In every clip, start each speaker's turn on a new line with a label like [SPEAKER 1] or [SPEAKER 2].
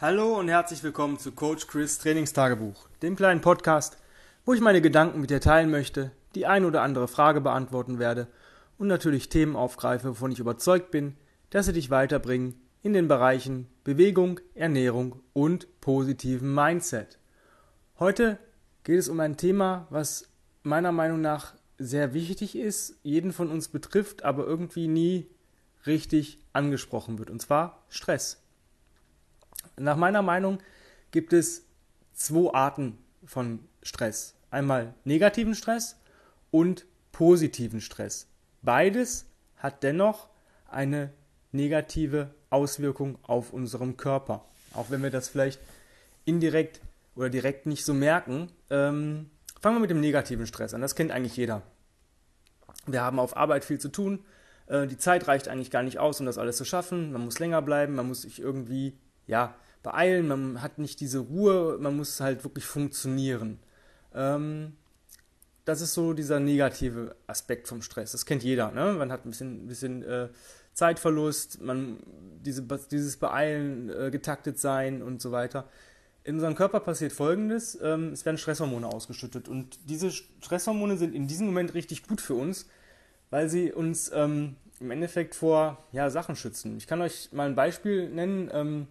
[SPEAKER 1] Hallo und herzlich willkommen zu Coach Chris Trainingstagebuch, dem kleinen Podcast, wo ich meine Gedanken mit dir teilen möchte, die ein oder andere Frage beantworten werde und natürlich Themen aufgreife, wovon ich überzeugt bin, dass sie dich weiterbringen in den Bereichen Bewegung, Ernährung und positiven Mindset. Heute geht es um ein Thema, was meiner Meinung nach sehr wichtig ist, jeden von uns betrifft, aber irgendwie nie richtig angesprochen wird, und zwar Stress. Nach meiner Meinung gibt es zwei Arten von Stress. Einmal negativen Stress und positiven Stress. Beides hat dennoch eine negative Auswirkung auf unserem Körper. Auch wenn wir das vielleicht indirekt oder direkt nicht so merken. Ähm, fangen wir mit dem negativen Stress an. Das kennt eigentlich jeder. Wir haben auf Arbeit viel zu tun. Äh, die Zeit reicht eigentlich gar nicht aus, um das alles zu schaffen. Man muss länger bleiben, man muss sich irgendwie ja, beeilen, man hat nicht diese Ruhe, man muss halt wirklich funktionieren. Ähm, das ist so dieser negative Aspekt vom Stress. Das kennt jeder. Ne? Man hat ein bisschen, bisschen äh, Zeitverlust, man, diese, dieses Beeilen, äh, getaktet sein und so weiter. In unserem Körper passiert folgendes: ähm, Es werden Stresshormone ausgeschüttet. Und diese Stresshormone sind in diesem Moment richtig gut für uns, weil sie uns ähm, im Endeffekt vor ja, Sachen schützen. Ich kann euch mal ein Beispiel nennen. Ähm,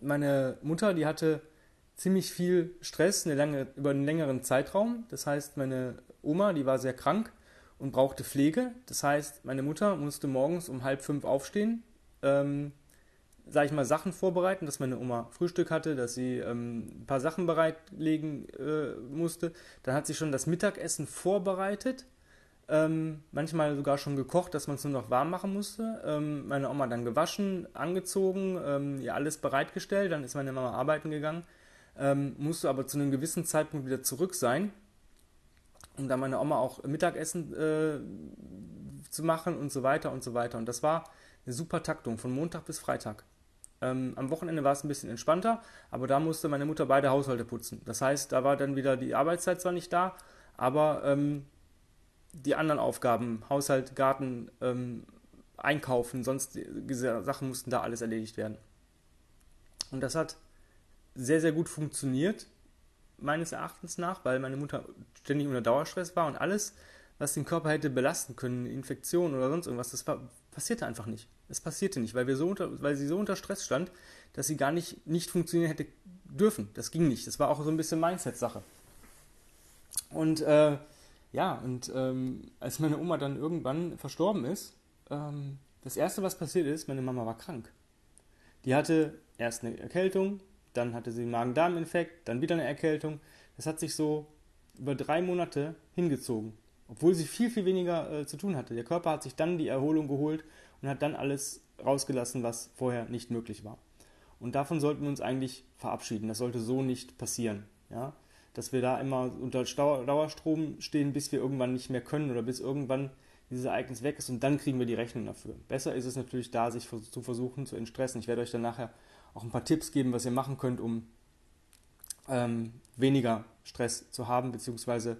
[SPEAKER 1] meine Mutter, die hatte ziemlich viel Stress eine lange, über einen längeren Zeitraum. Das heißt, meine Oma, die war sehr krank und brauchte Pflege. Das heißt, meine Mutter musste morgens um halb fünf aufstehen, ähm, sage ich mal, Sachen vorbereiten, dass meine Oma Frühstück hatte, dass sie ähm, ein paar Sachen bereitlegen äh, musste. Dann hat sie schon das Mittagessen vorbereitet ähm, manchmal sogar schon gekocht, dass man es nur noch warm machen musste. Ähm, meine Oma dann gewaschen, angezogen, ähm, ihr alles bereitgestellt. Dann ist meine Mama arbeiten gegangen, ähm, musste aber zu einem gewissen Zeitpunkt wieder zurück sein, um dann meine Oma auch Mittagessen äh, zu machen und so weiter und so weiter. Und das war eine super Taktung von Montag bis Freitag. Ähm, am Wochenende war es ein bisschen entspannter, aber da musste meine Mutter beide Haushalte putzen. Das heißt, da war dann wieder die Arbeitszeit zwar nicht da, aber ähm, die anderen Aufgaben, Haushalt, Garten, ähm, Einkaufen, sonst diese Sachen mussten da alles erledigt werden. Und das hat sehr, sehr gut funktioniert, meines Erachtens nach, weil meine Mutter ständig unter Dauerstress war und alles, was den Körper hätte belasten können, Infektionen oder sonst irgendwas, das war, passierte einfach nicht. Es passierte nicht, weil, wir so unter, weil sie so unter Stress stand, dass sie gar nicht, nicht funktionieren hätte dürfen. Das ging nicht. Das war auch so ein bisschen Mindset-Sache. Und äh, ja, und ähm, als meine Oma dann irgendwann verstorben ist, ähm, das erste, was passiert ist, meine Mama war krank. Die hatte erst eine Erkältung, dann hatte sie einen Magen-Darm-Infekt, dann wieder eine Erkältung. Das hat sich so über drei Monate hingezogen, obwohl sie viel, viel weniger äh, zu tun hatte. Der Körper hat sich dann die Erholung geholt und hat dann alles rausgelassen, was vorher nicht möglich war. Und davon sollten wir uns eigentlich verabschieden. Das sollte so nicht passieren. Ja? Dass wir da immer unter Dauerstrom stehen, bis wir irgendwann nicht mehr können oder bis irgendwann dieses Ereignis weg ist und dann kriegen wir die Rechnung dafür. Besser ist es natürlich da, sich zu versuchen zu entstressen. Ich werde euch dann nachher auch ein paar Tipps geben, was ihr machen könnt, um ähm, weniger Stress zu haben, beziehungsweise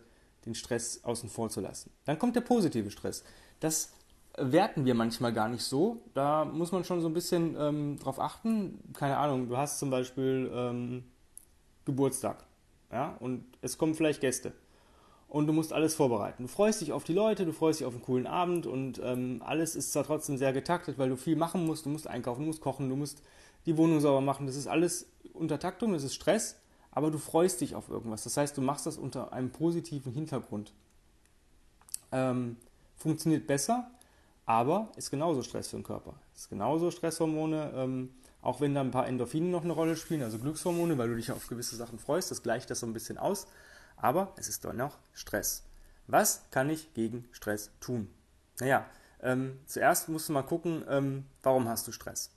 [SPEAKER 1] den Stress außen vor zu lassen. Dann kommt der positive Stress. Das werten wir manchmal gar nicht so. Da muss man schon so ein bisschen ähm, drauf achten. Keine Ahnung, du hast zum Beispiel ähm, Geburtstag ja, und es kommen vielleicht Gäste. Und du musst alles vorbereiten. Du freust dich auf die Leute, du freust dich auf einen coolen Abend und ähm, alles ist zwar trotzdem sehr getaktet, weil du viel machen musst. Du musst einkaufen, du musst kochen, du musst die Wohnung sauber machen. Das ist alles unter Taktung, das ist Stress, aber du freust dich auf irgendwas. Das heißt, du machst das unter einem positiven Hintergrund. Ähm, funktioniert besser, aber ist genauso Stress für den Körper. Ist genauso Stresshormone. Ähm, auch wenn da ein paar Endorphine noch eine Rolle spielen, also Glückshormone, weil du dich auf gewisse Sachen freust, das gleicht das so ein bisschen aus. Aber es ist doch noch Stress. Was kann ich gegen Stress tun? Naja, ähm, zuerst musst du mal gucken, ähm, warum hast du Stress?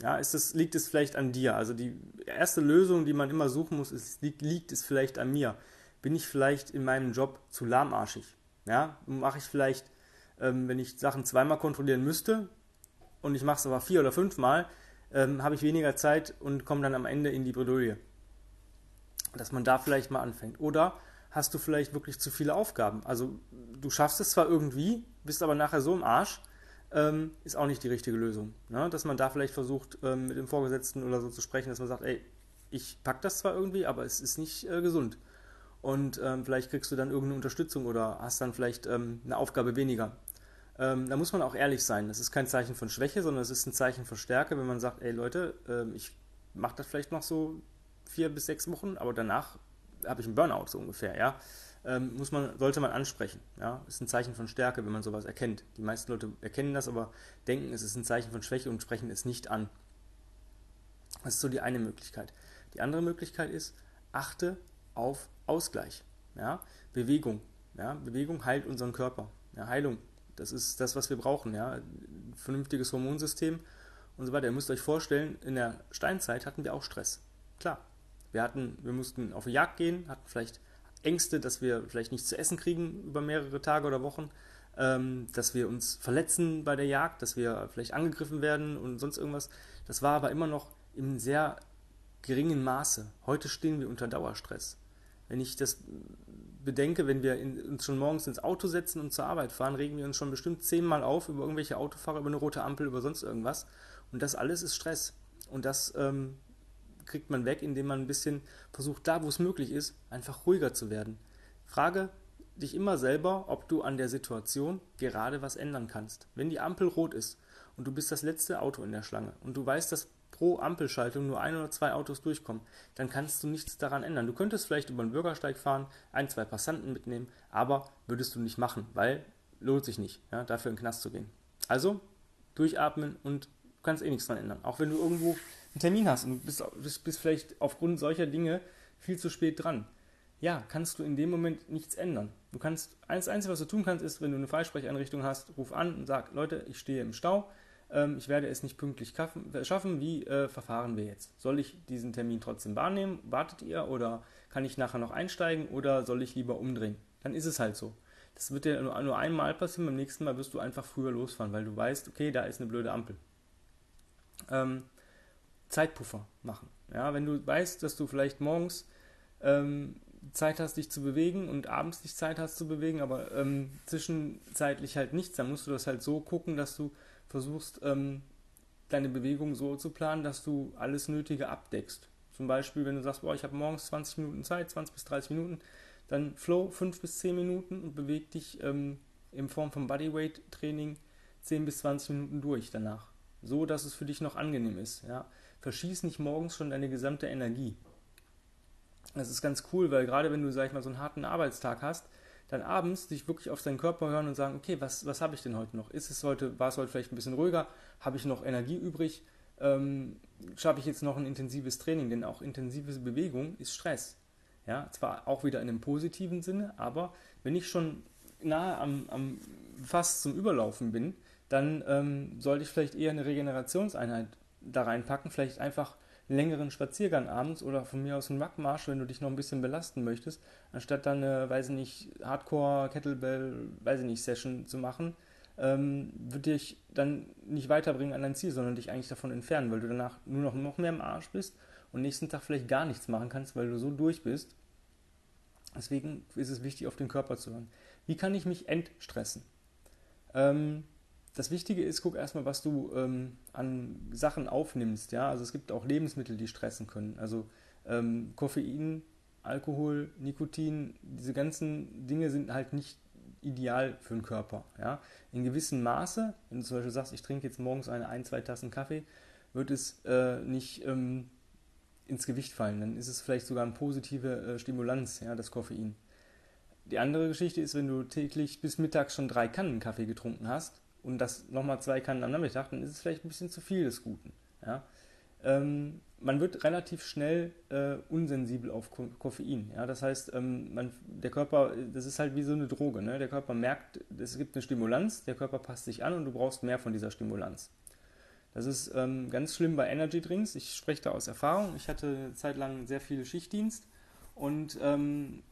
[SPEAKER 1] Ja, ist es, liegt es vielleicht an dir? Also die erste Lösung, die man immer suchen muss, ist, liegt, liegt es vielleicht an mir? Bin ich vielleicht in meinem Job zu lahmarschig? Ja, mache ich vielleicht, ähm, wenn ich Sachen zweimal kontrollieren müsste und ich mache es aber vier oder fünfmal, ähm, habe ich weniger Zeit und komme dann am Ende in die Bredouille. Dass man da vielleicht mal anfängt. Oder hast du vielleicht wirklich zu viele Aufgaben? Also du schaffst es zwar irgendwie, bist aber nachher so im Arsch, ähm, ist auch nicht die richtige Lösung. Ne? Dass man da vielleicht versucht, ähm, mit dem Vorgesetzten oder so zu sprechen, dass man sagt, ey, ich pack das zwar irgendwie, aber es ist nicht äh, gesund. Und ähm, vielleicht kriegst du dann irgendeine Unterstützung oder hast dann vielleicht ähm, eine Aufgabe weniger. Ähm, da muss man auch ehrlich sein. Das ist kein Zeichen von Schwäche, sondern es ist ein Zeichen von Stärke, wenn man sagt, ey Leute, ähm, ich mache das vielleicht noch so vier bis sechs Wochen, aber danach habe ich einen Burnout so ungefähr, ja. Ähm, muss man, sollte man ansprechen. Ja? Ist ein Zeichen von Stärke, wenn man sowas erkennt. Die meisten Leute erkennen das, aber denken, es ist ein Zeichen von Schwäche und sprechen es nicht an. Das ist so die eine Möglichkeit. Die andere Möglichkeit ist, achte auf Ausgleich. Ja? Bewegung. Ja? Bewegung heilt unseren Körper. Ja? Heilung. Das ist das, was wir brauchen. Ja? Ein vernünftiges Hormonsystem und so weiter. Ihr müsst euch vorstellen, in der Steinzeit hatten wir auch Stress. Klar. Wir hatten, wir mussten auf die Jagd gehen, hatten vielleicht Ängste, dass wir vielleicht nichts zu essen kriegen über mehrere Tage oder Wochen, ähm, dass wir uns verletzen bei der Jagd, dass wir vielleicht angegriffen werden und sonst irgendwas. Das war aber immer noch im sehr geringen Maße. Heute stehen wir unter Dauerstress. Wenn ich das bedenke, wenn wir in, uns schon morgens ins Auto setzen und zur Arbeit fahren, regen wir uns schon bestimmt zehnmal auf über irgendwelche Autofahrer, über eine rote Ampel, über sonst irgendwas. Und das alles ist Stress. Und das ähm, kriegt man weg, indem man ein bisschen versucht, da wo es möglich ist, einfach ruhiger zu werden. Frage dich immer selber, ob du an der Situation gerade was ändern kannst. Wenn die Ampel rot ist und du bist das letzte Auto in der Schlange und du weißt, dass pro Ampelschaltung nur ein oder zwei Autos durchkommen, dann kannst du nichts daran ändern. Du könntest vielleicht über den Bürgersteig fahren, ein, zwei Passanten mitnehmen, aber würdest du nicht machen, weil lohnt sich nicht, ja, dafür in den Knast zu gehen. Also durchatmen und du kannst eh nichts daran ändern. Auch wenn du irgendwo einen Termin hast und bist, bist, vielleicht aufgrund solcher Dinge viel zu spät dran. Ja, kannst du in dem Moment nichts ändern. Du kannst, das Einzige, was du tun kannst, ist, wenn du eine Freisprecheinrichtung hast, ruf an und sag, Leute, ich stehe im Stau, ähm, ich werde es nicht pünktlich schaffen, wie äh, verfahren wir jetzt? Soll ich diesen Termin trotzdem wahrnehmen? Wartet ihr oder kann ich nachher noch einsteigen oder soll ich lieber umdrehen? Dann ist es halt so. Das wird dir nur, nur einmal passieren, beim nächsten Mal wirst du einfach früher losfahren, weil du weißt, okay, da ist eine blöde Ampel. Ähm, Zeitpuffer machen. Ja, wenn du weißt, dass du vielleicht morgens ähm, Zeit hast, dich zu bewegen und abends nicht Zeit hast zu bewegen, aber ähm, zwischenzeitlich halt nichts, dann musst du das halt so gucken, dass du versuchst, ähm, deine Bewegung so zu planen, dass du alles Nötige abdeckst. Zum Beispiel, wenn du sagst, boah, ich habe morgens 20 Minuten Zeit, 20 bis 30 Minuten, dann Flow 5 bis 10 Minuten und beweg dich ähm, in Form von Bodyweight Training 10 bis 20 Minuten durch danach. So, dass es für dich noch angenehm ist. Ja verschieß nicht morgens schon deine gesamte Energie. Das ist ganz cool, weil gerade wenn du, sag ich mal, so einen harten Arbeitstag hast, dann abends dich wirklich auf deinen Körper hören und sagen, okay, was, was habe ich denn heute noch? Ist es heute, war es heute vielleicht ein bisschen ruhiger? Habe ich noch Energie übrig? Ähm, schaffe ich jetzt noch ein intensives Training? Denn auch intensive Bewegung ist Stress. Ja, zwar auch wieder in einem positiven Sinne, aber wenn ich schon nahe am, am fast zum Überlaufen bin, dann ähm, sollte ich vielleicht eher eine Regenerationseinheit da reinpacken. Vielleicht einfach längeren Spaziergang abends oder von mir aus einen Wackmarsch, wenn du dich noch ein bisschen belasten möchtest, anstatt dann eine, weiß ich nicht, Hardcore, Kettlebell, weiß ich nicht, Session zu machen, ähm, wird dich dann nicht weiterbringen an dein Ziel, sondern dich eigentlich davon entfernen, weil du danach nur noch, noch mehr im Arsch bist und nächsten Tag vielleicht gar nichts machen kannst, weil du so durch bist. Deswegen ist es wichtig, auf den Körper zu hören. Wie kann ich mich entstressen? Ähm, das Wichtige ist, guck erstmal, was du ähm, an Sachen aufnimmst. Ja? Also es gibt auch Lebensmittel, die stressen können. Also ähm, Koffein, Alkohol, Nikotin, diese ganzen Dinge sind halt nicht ideal für den Körper. Ja? In gewissem Maße, wenn du zum Beispiel sagst, ich trinke jetzt morgens eine, ein, zwei Tassen Kaffee, wird es äh, nicht ähm, ins Gewicht fallen. Dann ist es vielleicht sogar eine positive äh, Stimulanz, ja, das Koffein. Die andere Geschichte ist, wenn du täglich bis mittags schon drei Kannen Kaffee getrunken hast, und das nochmal zwei Kannen am Nachmittag, dann ist es vielleicht ein bisschen zu viel des Guten. Ja? Ähm, man wird relativ schnell äh, unsensibel auf Ko Koffein. Ja? Das heißt, ähm, man, der Körper, das ist halt wie so eine Droge. Ne? Der Körper merkt, es gibt eine Stimulanz, der Körper passt sich an und du brauchst mehr von dieser Stimulanz. Das ist ähm, ganz schlimm bei Energy Drinks. Ich spreche da aus Erfahrung. Ich hatte eine Zeit lang sehr viel Schichtdienst und ähm,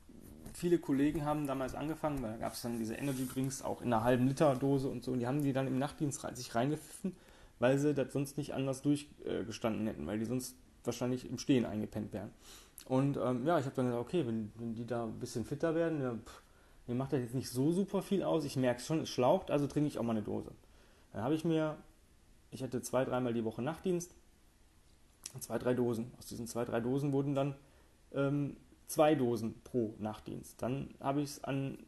[SPEAKER 1] viele Kollegen haben damals angefangen, da gab es dann diese Energy Drinks auch in einer halben Liter Dose und so, und die haben die dann im Nachtdienst sich reingepfiffen, weil sie das sonst nicht anders durchgestanden hätten, weil die sonst wahrscheinlich im Stehen eingepennt wären. Und ähm, ja, ich habe dann gesagt, okay, wenn, wenn, die da ein bisschen fitter werden, ja, pff, mir macht das jetzt nicht so super viel aus, ich merke es schon, es schlaucht, also trinke ich auch mal eine Dose. Dann habe ich mir, ich hatte zwei, dreimal die Woche Nachtdienst, zwei, drei Dosen. Aus diesen zwei, drei Dosen wurden dann ähm, zwei Dosen pro Nachtdienst. Dann habe ich es an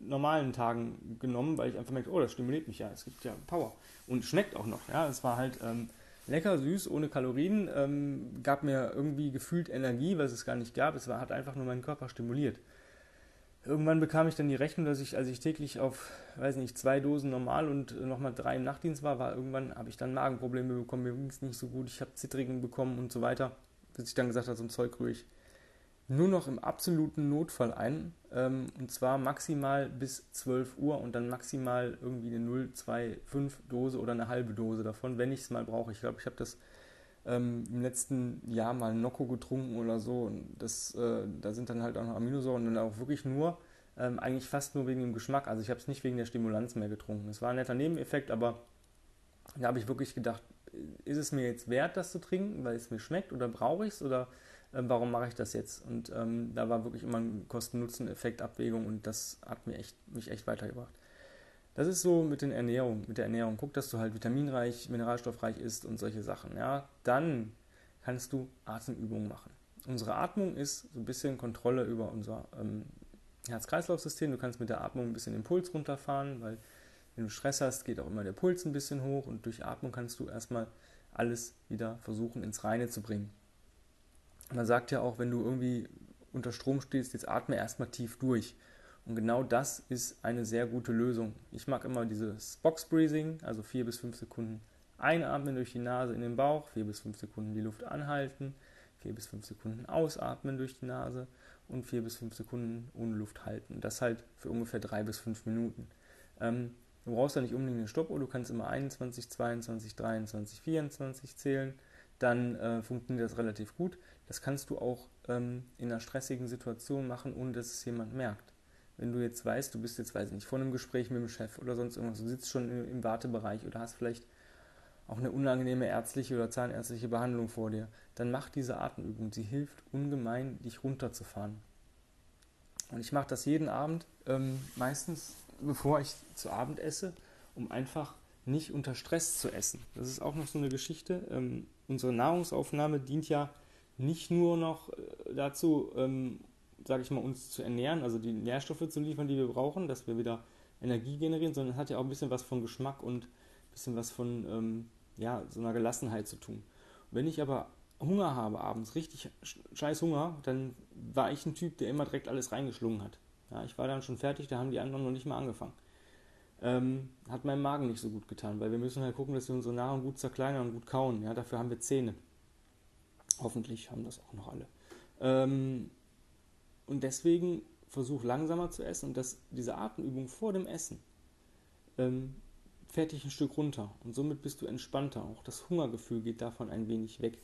[SPEAKER 1] normalen Tagen genommen, weil ich einfach merkte, oh, das stimuliert mich ja, es gibt ja Power. Und schmeckt auch noch, ja. Es war halt ähm, lecker, süß, ohne Kalorien, ähm, gab mir irgendwie gefühlt Energie, was es gar nicht gab. Es war, hat einfach nur meinen Körper stimuliert. Irgendwann bekam ich dann die Rechnung, dass ich, als ich täglich auf, weiß nicht, zwei Dosen normal und nochmal drei im Nachtdienst war, war irgendwann, habe ich dann Magenprobleme bekommen, mir ging es nicht so gut, ich habe Zittrigen bekommen und so weiter. Bis ich dann gesagt habe, so ein Zeug ich nur noch im absoluten Notfall ein. Ähm, und zwar maximal bis 12 Uhr und dann maximal irgendwie eine 0,25 Dose oder eine halbe Dose davon, wenn ich es mal brauche. Ich glaube, ich habe das ähm, im letzten Jahr mal Nocco getrunken oder so. Und das, äh, da sind dann halt auch noch Aminosäuren und dann auch wirklich nur, ähm, eigentlich fast nur wegen dem Geschmack. Also ich habe es nicht wegen der Stimulanz mehr getrunken. Es war ein netter Nebeneffekt, aber da habe ich wirklich gedacht, ist es mir jetzt wert, das zu trinken, weil es mir schmeckt oder brauche ich es oder äh, warum mache ich das jetzt? Und ähm, da war wirklich immer ein Kosten-Nutzen-Effekt-Abwägung und das hat mir echt, mich echt weitergebracht. Das ist so mit, den Ernährung, mit der Ernährung. Guck, dass du halt vitaminreich, mineralstoffreich isst und solche Sachen. Ja? Dann kannst du Atemübungen machen. Unsere Atmung ist so ein bisschen Kontrolle über unser ähm, Herz-Kreislauf-System. Du kannst mit der Atmung ein bisschen den Puls runterfahren, weil wenn du Stress hast, geht auch immer der Puls ein bisschen hoch und durch Atmung kannst du erstmal alles wieder versuchen ins Reine zu bringen. Man sagt ja auch, wenn du irgendwie unter Strom stehst, jetzt atme erstmal tief durch. Und genau das ist eine sehr gute Lösung. Ich mag immer dieses Box Breathing, also vier bis fünf Sekunden einatmen durch die Nase in den Bauch, vier bis fünf Sekunden die Luft anhalten, vier bis fünf Sekunden ausatmen durch die Nase und vier bis fünf Sekunden ohne Luft halten. Das halt für ungefähr drei bis fünf Minuten. Ähm, du brauchst da nicht unbedingt eine Stoppuhr, du kannst immer 21, 22, 23, 24 zählen. Dann äh, funktioniert das relativ gut. Das kannst du auch ähm, in einer stressigen Situation machen, ohne dass es jemand merkt wenn du jetzt weißt, du bist jetzt, weiß ich nicht, vor einem Gespräch mit dem Chef oder sonst irgendwas, du sitzt schon im Wartebereich oder hast vielleicht auch eine unangenehme ärztliche oder zahnärztliche Behandlung vor dir, dann mach diese Atemübung. Sie hilft ungemein, dich runterzufahren. Und ich mache das jeden Abend, ähm, meistens bevor ich zu Abend esse, um einfach nicht unter Stress zu essen. Das ist auch noch so eine Geschichte. Ähm, unsere Nahrungsaufnahme dient ja nicht nur noch äh, dazu, ähm, sage ich mal, uns zu ernähren, also die Nährstoffe zu liefern, die wir brauchen, dass wir wieder Energie generieren, sondern hat ja auch ein bisschen was von Geschmack und ein bisschen was von ähm, ja, so einer Gelassenheit zu tun. Wenn ich aber Hunger habe abends, richtig scheiß Hunger, dann war ich ein Typ, der immer direkt alles reingeschlungen hat. Ja, ich war dann schon fertig, da haben die anderen noch nicht mal angefangen. Ähm, hat meinem Magen nicht so gut getan, weil wir müssen halt gucken, dass wir unsere Nahrung gut zerkleinern und gut kauen. Ja, dafür haben wir Zähne. Hoffentlich haben das auch noch alle. Ähm, und deswegen versuch langsamer zu essen und das, diese Atemübung vor dem Essen ähm, fährt dich ein Stück runter und somit bist du entspannter. Auch das Hungergefühl geht davon ein wenig weg,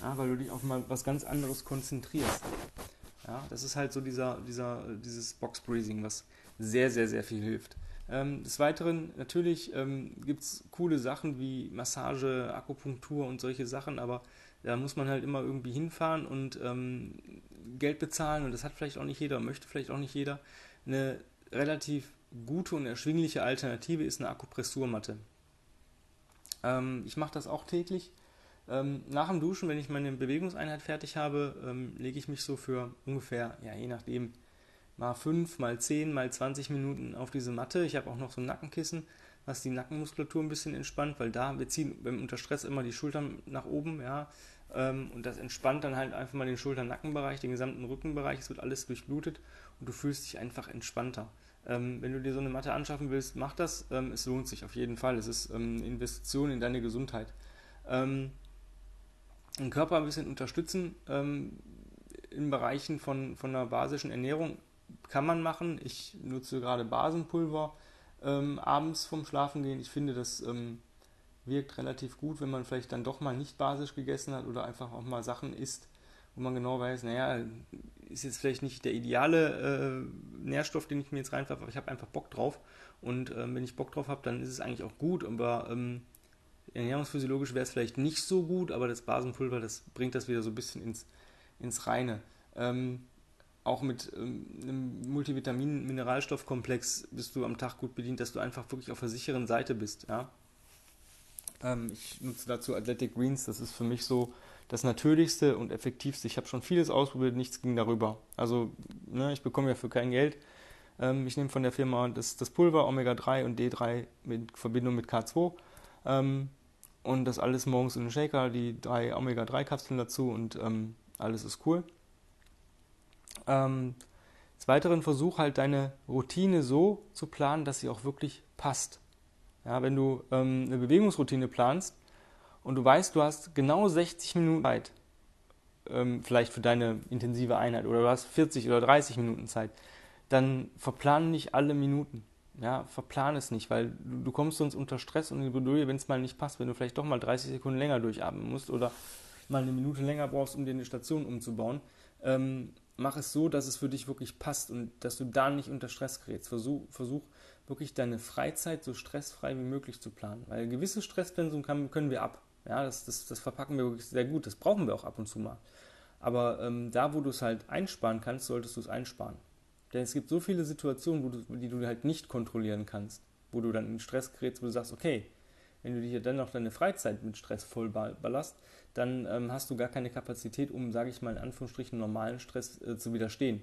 [SPEAKER 1] ja, weil du dich auf mal was ganz anderes konzentrierst. Ja, das ist halt so dieser, dieser, dieses Box Breathing, was sehr, sehr, sehr viel hilft. Ähm, des Weiteren, natürlich ähm, gibt es coole Sachen wie Massage, Akupunktur und solche Sachen, aber da muss man halt immer irgendwie hinfahren und ähm, Geld bezahlen und das hat vielleicht auch nicht jeder, möchte vielleicht auch nicht jeder. Eine relativ gute und erschwingliche Alternative ist eine Akupressurmatte. Ähm, ich mache das auch täglich. Ähm, nach dem Duschen, wenn ich meine Bewegungseinheit fertig habe, ähm, lege ich mich so für ungefähr, ja, je nachdem, mal 5, mal 10, mal 20 Minuten auf diese Matte. Ich habe auch noch so ein Nackenkissen, was die Nackenmuskulatur ein bisschen entspannt, weil da, wir ziehen unter Stress immer die Schultern nach oben, ja, ähm, und das entspannt dann halt einfach mal den Schulter-Nackenbereich, den gesamten Rückenbereich. Es wird alles durchblutet und du fühlst dich einfach entspannter. Ähm, wenn du dir so eine Matte anschaffen willst, mach das. Ähm, es lohnt sich auf jeden Fall. Es ist eine Investition in deine Gesundheit. den Körper ein bisschen unterstützen in Bereichen von, von einer basischen Ernährung kann man machen. Ich nutze gerade Basenpulver abends vom Schlafengehen. Ich finde, das wirkt relativ gut, wenn man vielleicht dann doch mal nicht basisch gegessen hat oder einfach auch mal Sachen isst, wo man genau weiß, naja, ist jetzt vielleicht nicht der ideale äh, Nährstoff, den ich mir jetzt reinwerfe, aber ich habe einfach Bock drauf. Und ähm, wenn ich Bock drauf habe, dann ist es eigentlich auch gut, aber ähm, ernährungsphysiologisch wäre es vielleicht nicht so gut, aber das Basenpulver, das bringt das wieder so ein bisschen ins, ins Reine. Ähm, auch mit ähm, einem Multivitamin-Mineralstoffkomplex bist du am Tag gut bedient, dass du einfach wirklich auf der sicheren Seite bist. Ja? Ähm, ich nutze dazu Athletic Greens, das ist für mich so das Natürlichste und Effektivste. Ich habe schon vieles ausprobiert, nichts ging darüber. Also ne, ich bekomme ja für kein Geld. Ähm, ich nehme von der Firma das, das Pulver Omega-3 und D3 in Verbindung mit K2 ähm, und das alles morgens in den Shaker, die drei Omega-3-Kapseln dazu und ähm, alles ist cool. Ähm, des Weiteren versuch halt deine Routine so zu planen, dass sie auch wirklich passt. Ja, wenn du ähm, eine Bewegungsroutine planst und du weißt, du hast genau 60 Minuten Zeit, ähm, vielleicht für deine intensive Einheit, oder du hast 40 oder 30 Minuten Zeit, dann verplan nicht alle Minuten. Ja, verplan es nicht, weil du, du kommst sonst unter Stress und in die Bredouille, wenn es mal nicht passt, wenn du vielleicht doch mal 30 Sekunden länger durchatmen musst oder mal eine Minute länger brauchst, um dir eine Station umzubauen. Ähm, mach es so, dass es für dich wirklich passt und dass du da nicht unter Stress gerätst. Versuch, versuch wirklich deine Freizeit so stressfrei wie möglich zu planen, weil gewisse Stresspensum können wir ab. Ja, das, das, das verpacken wir wirklich sehr gut, das brauchen wir auch ab und zu mal. Aber ähm, da, wo du es halt einsparen kannst, solltest du es einsparen. Denn es gibt so viele Situationen, du, die du halt nicht kontrollieren kannst, wo du dann in Stress gerätst, wo du sagst, okay, wenn du dir dann noch deine Freizeit mit Stress voll ballast, dann ähm, hast du gar keine Kapazität, um, sage ich mal, in Anführungsstrichen normalen Stress äh, zu widerstehen.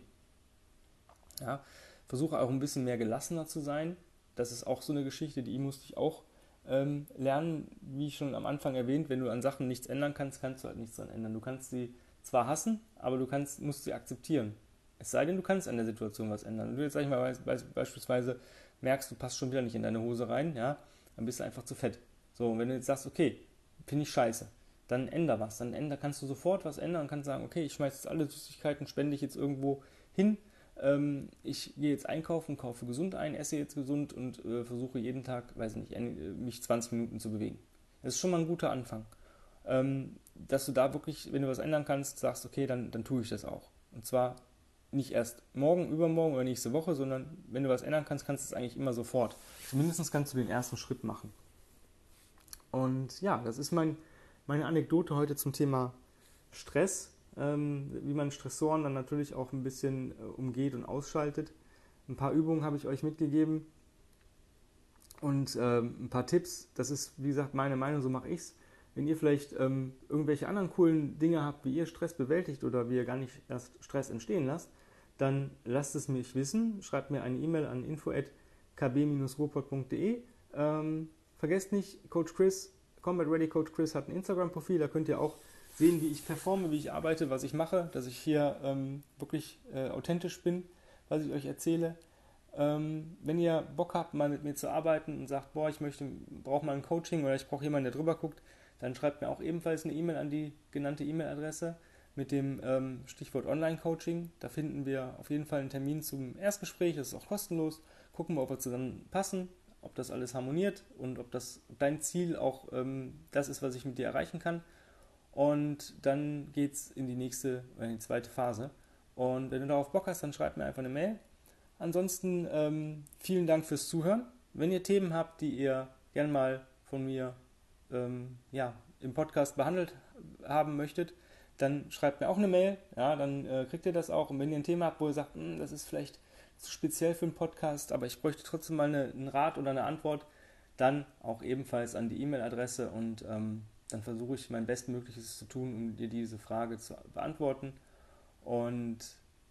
[SPEAKER 1] Ja, versuche auch ein bisschen mehr gelassener zu sein. Das ist auch so eine Geschichte, die musste ich auch ähm, lernen, wie schon am Anfang erwähnt, wenn du an Sachen nichts ändern kannst, kannst du halt nichts daran ändern. Du kannst sie zwar hassen, aber du kannst, musst sie akzeptieren. Es sei denn, du kannst an der Situation was ändern. Wenn du jetzt, sag ich mal, beispielsweise merkst, du passt schon wieder nicht in deine Hose rein, ja, dann bist du einfach zu fett. So, und wenn du jetzt sagst, okay, finde ich scheiße, dann änder was. Dann änder, kannst du sofort was ändern und kannst sagen, okay, ich schmeiße jetzt alle Süßigkeiten, spende ich jetzt irgendwo hin. Ähm, ich gehe jetzt einkaufen, kaufe gesund ein, esse jetzt gesund und äh, versuche jeden Tag, weiß nicht, mich 20 Minuten zu bewegen. Das ist schon mal ein guter Anfang. Ähm, dass du da wirklich, wenn du was ändern kannst, sagst, okay, dann, dann tue ich das auch. Und zwar nicht erst morgen, übermorgen oder nächste Woche, sondern wenn du was ändern kannst, kannst du es eigentlich immer sofort. Zumindest kannst du den ersten Schritt machen. Und ja, das ist mein, meine Anekdote heute zum Thema Stress, ähm, wie man Stressoren dann natürlich auch ein bisschen äh, umgeht und ausschaltet. Ein paar Übungen habe ich euch mitgegeben und ähm, ein paar Tipps. Das ist, wie gesagt, meine Meinung, so mache ich es. Wenn ihr vielleicht ähm, irgendwelche anderen coolen Dinge habt, wie ihr Stress bewältigt oder wie ihr gar nicht erst Stress entstehen lasst, dann lasst es mich wissen. Schreibt mir eine E-Mail an info@kb-ruhrpott.de. Ähm, vergesst nicht, Coach Chris, Combat Ready Coach Chris hat ein Instagram-Profil, da könnt ihr auch sehen, wie ich performe, wie ich arbeite, was ich mache, dass ich hier ähm, wirklich äh, authentisch bin, was ich euch erzähle. Ähm, wenn ihr Bock habt, mal mit mir zu arbeiten und sagt, boah, ich möchte, brauche mal ein Coaching oder ich brauche jemanden, der drüber guckt, dann schreibt mir auch ebenfalls eine E-Mail an die genannte E-Mail-Adresse mit dem ähm, Stichwort Online-Coaching. Da finden wir auf jeden Fall einen Termin zum Erstgespräch, das ist auch kostenlos. Gucken wir, ob wir zusammen passen, ob das alles harmoniert und ob das dein Ziel auch ähm, das ist, was ich mit dir erreichen kann. Und dann geht es in die nächste, in die zweite Phase. Und wenn du darauf Bock hast, dann schreib mir einfach eine Mail. Ansonsten ähm, vielen Dank fürs Zuhören. Wenn ihr Themen habt, die ihr gern mal von mir ähm, ja, im Podcast behandelt haben möchtet, dann schreibt mir auch eine Mail. Ja, dann äh, kriegt ihr das auch. Und wenn ihr ein Thema habt, wo ihr sagt, hm, das ist vielleicht zu speziell für einen Podcast, aber ich bräuchte trotzdem mal eine, einen Rat oder eine Antwort, dann auch ebenfalls an die E-Mail-Adresse und ähm, dann versuche ich mein Bestmögliches zu tun, um dir diese Frage zu beantworten. Und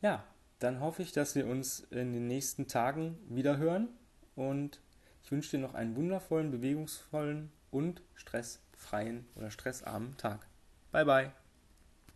[SPEAKER 1] ja, dann hoffe ich, dass wir uns in den nächsten Tagen wieder hören und ich wünsche dir noch einen wundervollen, bewegungsvollen und stressfreien oder stressarmen Tag. Bye bye.